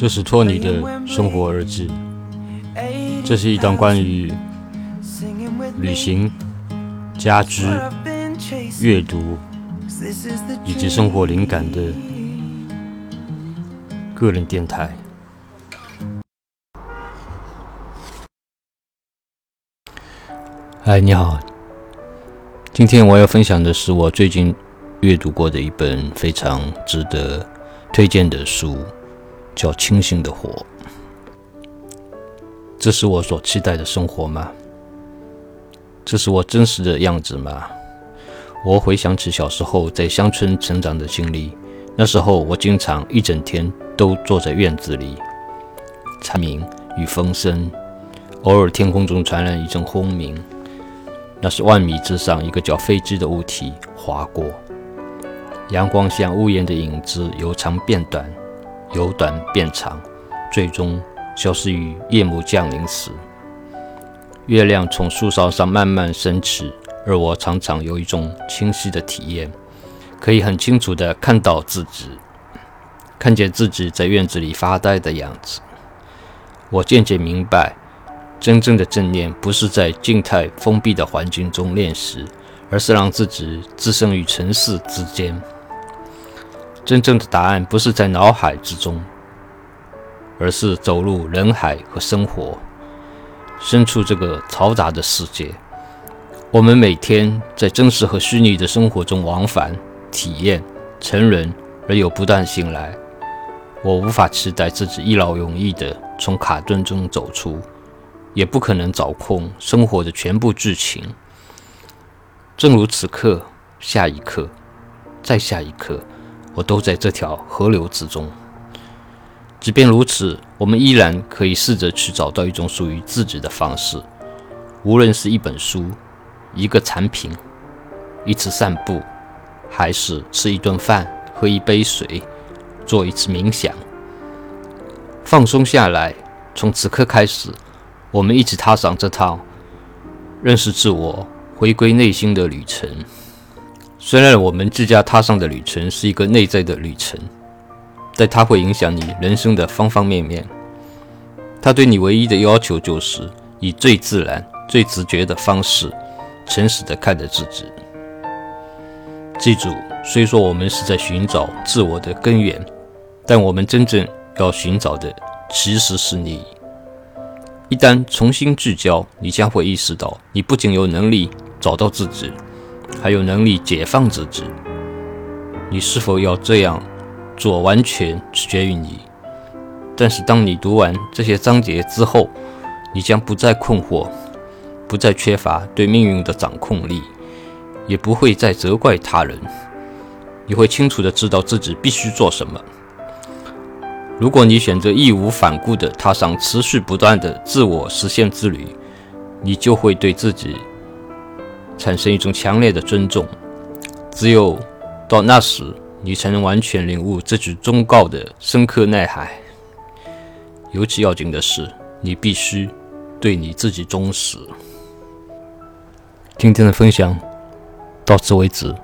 这是托尼的生活日志。这是一档关于旅行、家居、阅读以及生活灵感的个人电台。嗨，你好。今天我要分享的是我最近阅读过的一本非常值得推荐的书。叫清醒的活，这是我所期待的生活吗？这是我真实的样子吗？我回想起小时候在乡村成长的经历，那时候我经常一整天都坐在院子里，蝉鸣与风声，偶尔天空中传来一阵轰鸣，那是万米之上一个叫飞机的物体划过，阳光像屋檐的影子由长变短。由短变长，最终消失于夜幕降临时。月亮从树梢上慢慢升起，而我常常有一种清晰的体验，可以很清楚地看到自己，看见自己在院子里发呆的样子。我渐渐明白，真正的正念不是在静态封闭的环境中练习，而是让自己置身于尘世之间。真正的答案不是在脑海之中，而是走入人海和生活，身处这个嘈杂的世界。我们每天在真实和虚拟的生活中往返、体验、成人，而又不断醒来。我无法期待自己一劳永逸地从卡顿中走出，也不可能掌控生活的全部剧情。正如此刻、下一刻、再下一刻。我都在这条河流之中。即便如此，我们依然可以试着去找到一种属于自己的方式。无论是一本书、一个产品、一次散步，还是吃一顿饭、喝一杯水、做一次冥想，放松下来。从此刻开始，我们一起踏上这趟认识自我、回归内心的旅程。虽然我们自家踏上的旅程是一个内在的旅程，但它会影响你人生的方方面面。它对你唯一的要求就是以最自然、最直觉的方式，诚实的看着自己。记住，虽说我们是在寻找自我的根源，但我们真正要寻找的其实是你。一旦重新聚焦，你将会意识到，你不仅有能力找到自己。还有能力解放自己，你是否要这样做，完全取决于你。但是，当你读完这些章节之后，你将不再困惑，不再缺乏对命运的掌控力，也不会再责怪他人。你会清楚的知道自己必须做什么。如果你选择义无反顾的踏上持续不断的自我实现之旅，你就会对自己。产生一种强烈的尊重，只有到那时，你才能完全领悟这句忠告的深刻内涵。尤其要紧的是，你必须对你自己忠实。今天的分享到此为止。